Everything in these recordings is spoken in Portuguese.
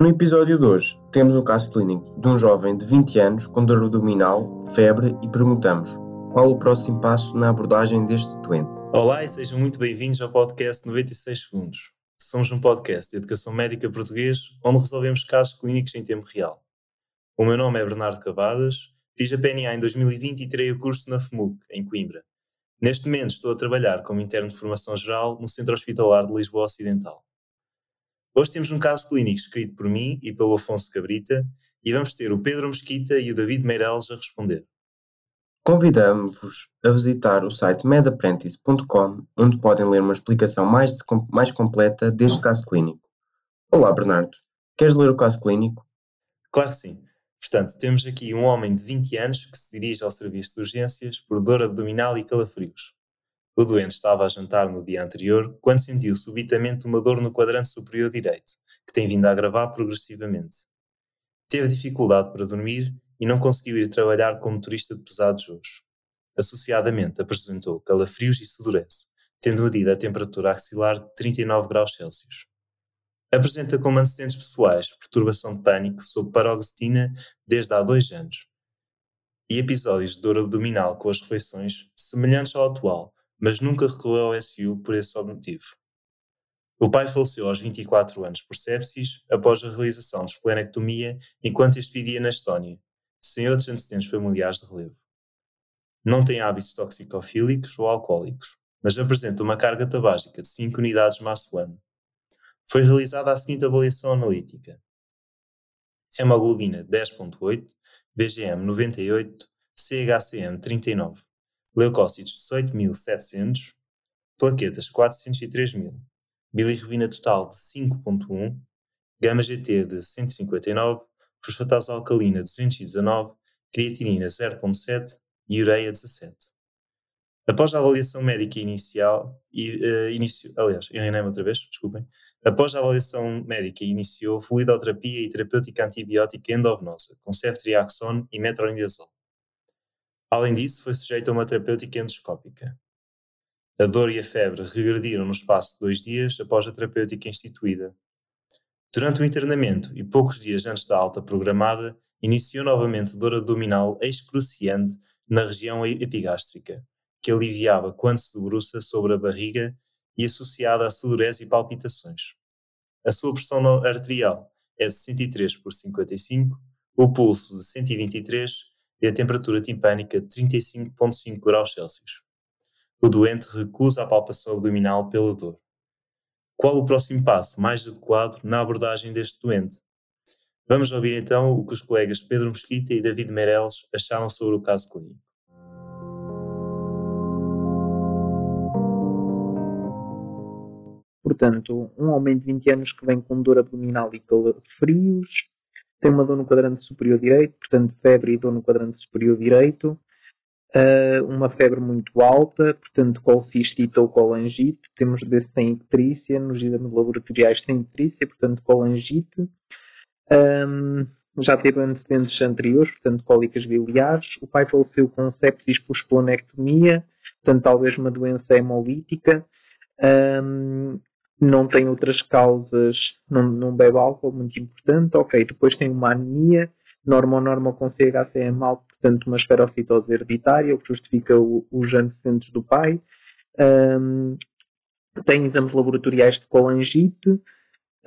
No episódio de hoje, temos um caso clínico de um jovem de 20 anos com dor abdominal, febre e perguntamos qual o próximo passo na abordagem deste doente. Olá e sejam muito bem-vindos ao podcast 96 Segundos. Somos um podcast de educação médica português onde resolvemos casos clínicos em tempo real. O meu nome é Bernardo Cavadas, fiz a PNA em 2020 e tirei o curso na FMUC, em Coimbra. Neste momento estou a trabalhar como interno de formação geral no Centro Hospitalar de Lisboa Ocidental. Hoje temos um caso clínico escrito por mim e pelo Afonso Cabrita e vamos ter o Pedro Mesquita e o David Meireles a responder. Convidamos-vos a visitar o site medapprentice.com, onde podem ler uma explicação mais, mais completa deste caso clínico. Olá, Bernardo. Queres ler o caso clínico? Claro que sim. Portanto, temos aqui um homem de 20 anos que se dirige ao serviço de urgências por dor abdominal e calafrios. O doente estava a jantar no dia anterior quando sentiu subitamente uma dor no quadrante superior direito, que tem vindo a agravar progressivamente. Teve dificuldade para dormir e não conseguiu ir trabalhar como motorista de pesados hoje. Associadamente, apresentou calafrios e sudorese, tendo medido a temperatura axilar de 39 graus Celsius. Apresenta como antecedentes pessoais perturbação de pânico sob paroxetina desde há dois anos e episódios de dor abdominal com as refeições semelhantes ao atual, mas nunca recorreu ao SU por esse motivo. O pai faleceu aos 24 anos por sepsis após a realização de esplenectomia enquanto este vivia na Estónia, sem outros antecedentes familiares de relevo. Não tem hábitos toxicofílicos ou alcoólicos, mas apresenta uma carga tabágica de 5 unidades massa ano. Foi realizada a seguinte avaliação analítica: hemoglobina 10.8, BGM 98, CHCM 39 leucócitos 18.700, plaquetas 403.000, bilirrubina total de 5.1, gama GT de 159, fosfatase alcalina 219, creatinina 0.7 e ureia 17. Após a avaliação médica inicial, uh, inicio, aliás, enganei-me outra vez, desculpem. Após a avaliação médica, iniciou fluidoterapia e terapêutica antibiótica endovenosa, com ceftriaxone e metronidazol. Além disso, foi sujeito a uma terapêutica endoscópica. A dor e a febre regrediram no espaço de dois dias após a terapêutica instituída. Durante o internamento e poucos dias antes da alta programada, iniciou novamente dor abdominal excruciante na região epigástrica, que aliviava quando se debruça sobre a barriga e associada a sudorese e palpitações. A sua pressão arterial é de 63 por 55, o pulso de 123 e a temperatura timpânica de 35,5 graus Celsius. O doente recusa a palpação abdominal pela dor. Qual o próximo passo mais adequado na abordagem deste doente? Vamos ouvir então o que os colegas Pedro Mesquita e David Meireles acharam sobre o caso clínico. Portanto, um homem de 20 anos que vem com dor abdominal e calafrios, tem uma dor no quadrante superior direito, portanto febre e dor no quadrante superior direito, uh, uma febre muito alta, portanto colcistite ou colangite, temos desse tem icterícia, nos exames laboratoriais tem icterícia, portanto colangite, um, já teve antecedentes anteriores, portanto cólicas biliares, o pai faleceu com sepsis por esplenectomia, portanto talvez uma doença hemolítica, um, não tem outras causas, não, não bebe álcool, muito importante, ok, depois tem uma anemia, normal com CHCM alto, portanto uma esferocitose hereditária, o que justifica o, os antecedentes do pai, um, tem exames laboratoriais de colangite,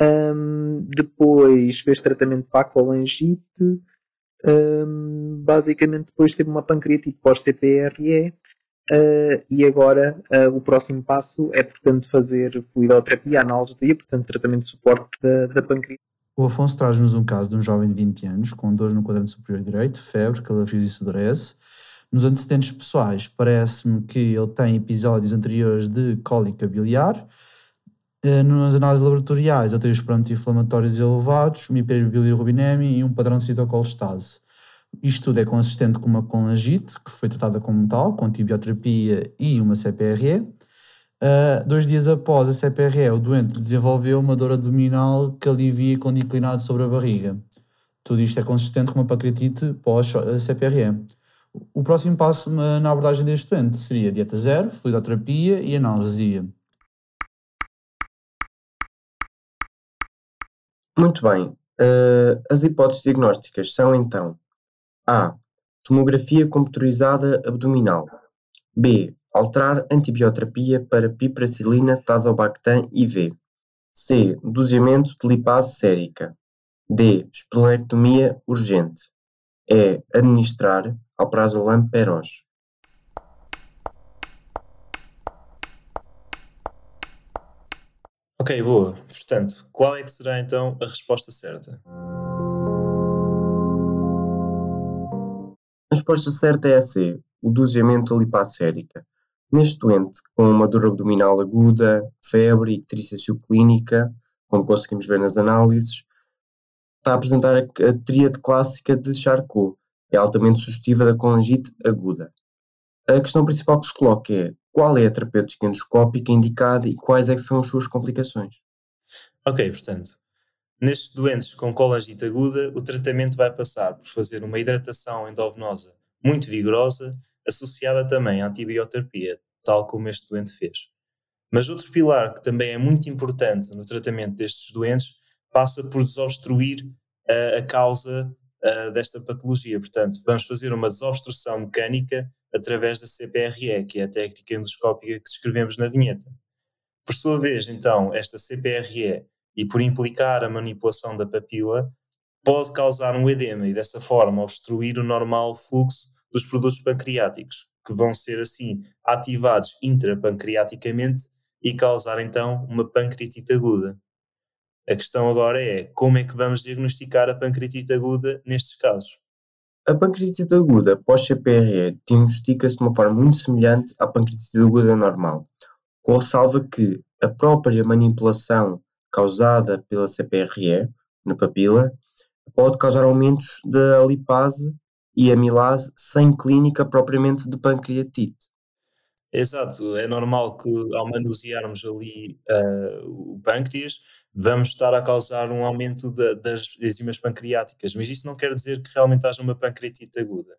um, depois fez tratamento para a colangite, um, basicamente depois teve uma pancreatite pós-CPRE, Uh, e agora uh, o próximo passo é, portanto, fazer fluidoterapia, analgesia, portanto, tratamento de suporte da, da pancreas. O Afonso traz-nos um caso de um jovem de 20 anos com dores no quadrante superior direito, febre, calafrios e sudorese. Nos antecedentes pessoais, parece-me que ele tem episódios anteriores de cólica biliar. Uh, nas análises laboratoriais, ele tem os parâmetros inflamatórios elevados, uma hiperbilirrubinemia e um padrão de citocolestase. Isto tudo é consistente com uma colangite, que foi tratada como tal, com antibioterapia e uma CPRE. Uh, ah, dois dias após a CPRE, o doente desenvolveu uma dor abdominal que alivia com declinado sobre a barriga. Tudo isto é consistente com uma pancreatite pós-CPRE. O próximo passo na abordagem deste doente seria dieta zero, fluidoterapia e analgesia. Muito bem. Uh, as hipóteses diagnósticas são então A. Tomografia computerizada abdominal. B. Alterar antibioterapia para piperacilina, tazobactam IV. C. Doseamento de lipase sérica. D. Esplenectomia urgente. E. Administrar alprazolam peros. Ok, boa. Portanto, qual é que será então a resposta certa? A resposta certa é a C, o doseamento sérica. Neste doente, com uma dor abdominal aguda, febre e icterícia clínica, como conseguimos ver nas análises, está a apresentar a, a tríade clássica de Charcot, é altamente sugestiva da colangite aguda. A questão principal que se coloca é qual é a terapêutica endoscópica indicada e quais é são as suas complicações. Ok, portanto, nestes doentes com colangite aguda, o tratamento vai passar por fazer uma hidratação endovenosa muito vigorosa, associada também à antibioterapia, tal como este doente fez. Mas outro pilar que também é muito importante no tratamento destes doentes passa por desobstruir a, causa desta patologia. Portanto, vamos fazer uma desobstrução mecânica através da CPRE, que é a técnica endoscópica que descrevemos na vinheta. Por sua vez, então, esta CPRE, e por implicar a manipulação da papila, pode causar um edema e, dessa forma, obstruir o normal fluxo dos produtos pancreáticos, que vão ser assim ativados intrapancreaticamente e causar então uma pancreatite aguda. A questão agora é como é que vamos diagnosticar a pancreatite aguda nestes casos? A pancreatite aguda pós-CPRE diagnostica-se de uma forma muito semelhante à pancreatite aguda normal, com ressalva que a própria manipulação causada pela CPRE na papila pode causar aumentos da lipase e amilase sem clínica propriamente de pancreatite. Exato, é normal que ao manusearmos ali uh, o pâncreas, vamos estar a causar um aumento da, das enzimas pancreáticas, mas isso não quer dizer que realmente haja uma pancreatite aguda.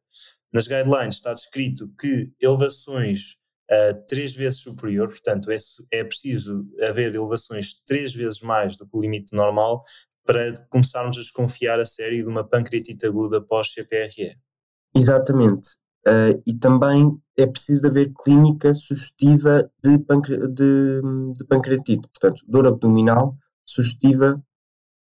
Nas guidelines está descrito que elevações uh, três vezes superior, portanto é, é preciso haver elevações três vezes mais do que o limite normal para começarmos a desconfiar a série de uma pancreatite aguda pós-CPRE. Exatamente. Uh, e também é preciso haver clínica sugestiva de, pancre de, de pancreatite, portanto, dor abdominal sugestiva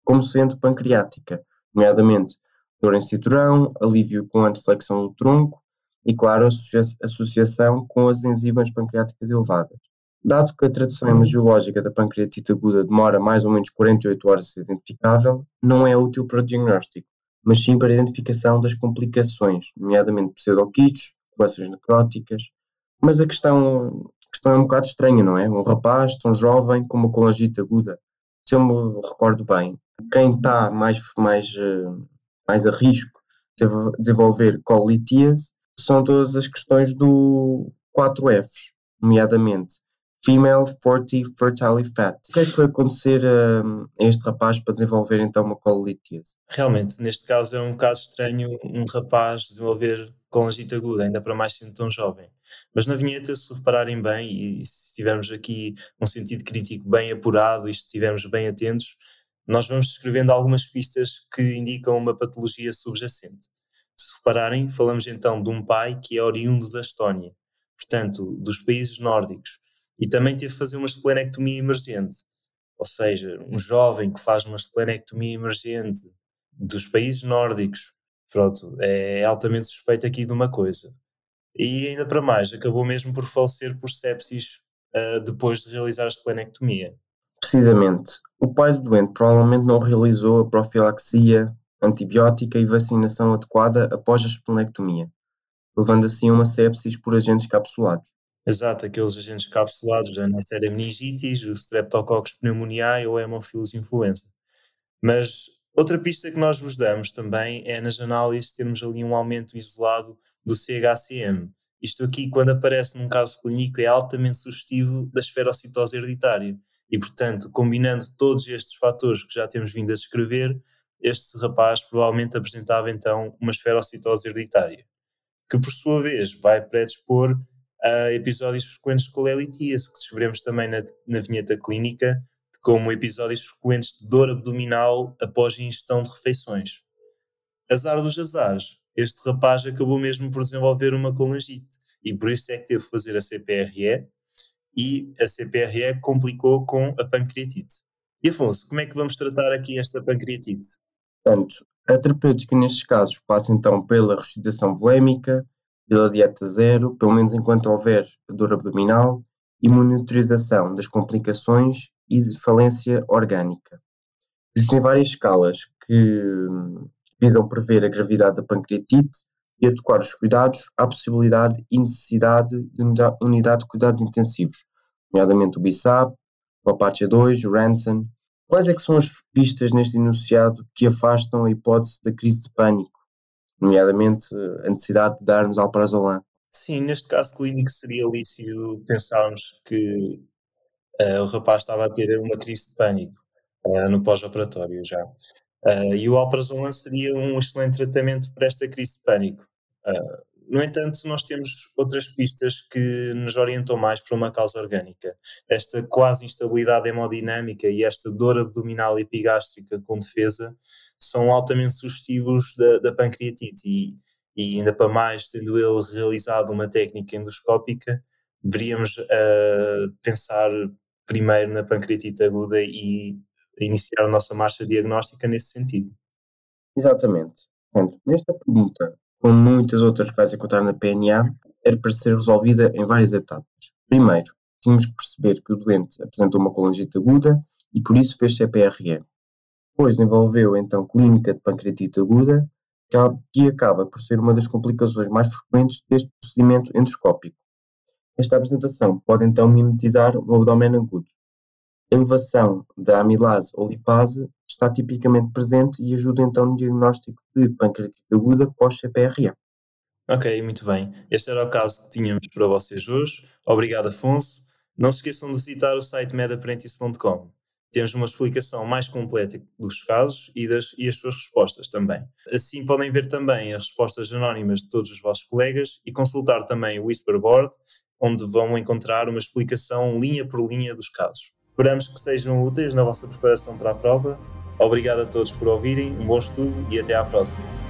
como sendo pancreática, nomeadamente dor em cinturão, alívio com antiflexão do tronco e, claro, associação com as enzimas pancreáticas elevadas. Dado que a tradução hemagiológica da pancreatite aguda demora mais ou menos 48 horas a ser identificável, não é útil para o diagnóstico, mas sim para a identificação das complicações, nomeadamente pseudoquistos, coleções necróticas. Mas a questão, a questão é um bocado estranha, não é? Um rapaz tão jovem com uma colangite aguda se eu me recordo bem, quem está mais, mais, eh, mais a risco de desenvolver colitíase são todas as questões do 4Fs, nomeadamente Female 40 Fertile Fat. O que é que foi acontecer a, a este rapaz para desenvolver então uma colitíase? Realmente, neste caso é um caso estranho um rapaz desenvolver colangite aguda, ainda para mais sendo tão jovem. Mas na vinheta, se repararem bem, e se tivermos aqui um sentido crítico bem apurado e estivermos bem atentos, nós vamos descrevendo algumas pistas que indicam uma patologia subjacente. Se repararem, falamos então de um pai que é oriundo da Estónia, portanto, dos países nórdicos, e também teve que fazer uma esplenectomia emergente. Ou seja, um jovem que faz uma esplenectomia emergente dos países nórdicos, pronto, é altamente suspeito aqui de uma coisa. E ainda para mais, acabou mesmo por falecer por sepsis uh, depois de realizar a esplenectomia. Precisamente. O pai do doente provavelmente não realizou a profilaxia antibiótica e vacinação adequada após a esplenectomia, levando assim a uma sepsis por agentes capsulados. Exato, aqueles agentes capsulados da Neisseria meningitis, o Streptococcus pneumoniae ou Haemophilus influenza. Mas outra pista que nós vos damos também é nas análises termos ali um aumento isolado do CHCM. Isto aqui, quando aparece num caso clínico, é altamente sugestivo da esferocitose hereditária. E, portanto, combinando todos estes fatores que já temos vindo a descrever, este rapaz provavelmente apresentava então uma esferocitose hereditária, que por sua vez vai predispor a episódios frequentes de colelitíase, que descobrimos também na, na vinheta clínica, como episódios frequentes de dor abdominal após ingestão de refeições. Azar dos azares, este rapaz acabou mesmo por desenvolver uma colangite e por isso é que teve que fazer a CPRE e a CPRE complicou com a pancreatite. E Afonso, como é que vamos tratar aqui esta pancreatite? Portanto, a terapêutica nestes casos passa então pela restituição volémica, pela dieta zero, pelo menos enquanto houver dor abdominal, e monitorização das complicações e de falência orgânica. Existem várias escalas que visam prever a gravidade da pancreatite e adequar os cuidados à possibilidade e necessidade de unidade de cuidados intensivos, nomeadamente o BISAP, o Apache 2, o Ransom. Quais é que são as pistas neste enunciado que afastam a hipótese da crise de pânico, nomeadamente a necessidade de darmos alprazolam? Sim, neste caso clínico seria lícito pensarmos que uh, o rapaz estava a ter uma crise de pânico uh, no pós-operatório já. Uh, e o alprazolam seria um excelente tratamento para esta crise de pânico. Uh, no entanto, nós temos outras pistas que nos orientam mais para uma causa orgânica. Esta quase instabilidade hemodinâmica e esta dor abdominal epigástrica com defesa são altamente sugestivos da, da pancreatite e, e, ainda para mais, tendo ele realizado uma técnica endoscópica, deveríamos uh, pensar primeiro na pancreatite aguda e iniciar a nossa marcha diagnóstica nesse sentido. Exatamente. Portanto, nesta pergunta, como muitas outras que vais encontrar na PNA, era para ser resolvida em várias etapas. Primeiro, tínhamos que perceber que o doente apresentou uma colangite aguda e por isso fez CPRE. Depois desenvolveu então clínica de pancreatite aguda, que acaba por ser uma das complicações mais frequentes deste procedimento endoscópico. Esta apresentação pode então mimetizar o abdômen agudo elevação da amilase ou lipase está tipicamente presente e ajuda então no diagnóstico de pancreatite aguda pós-CPRA. Ok, muito bem. Este era o caso que tínhamos para vocês hoje. Obrigado, Afonso. Não se esqueçam de visitar o site medaprentis.com. Temos uma explicação mais completa dos casos e, das, e as suas respostas também. Assim podem ver também as respostas anónimas de todos os vossos colegas e consultar também o Whisperboard, onde vão encontrar uma explicação linha por linha dos casos. Esperamos que sejam úteis na vossa preparação para a prova. Obrigado a todos por ouvirem, um bom estudo e até à próxima.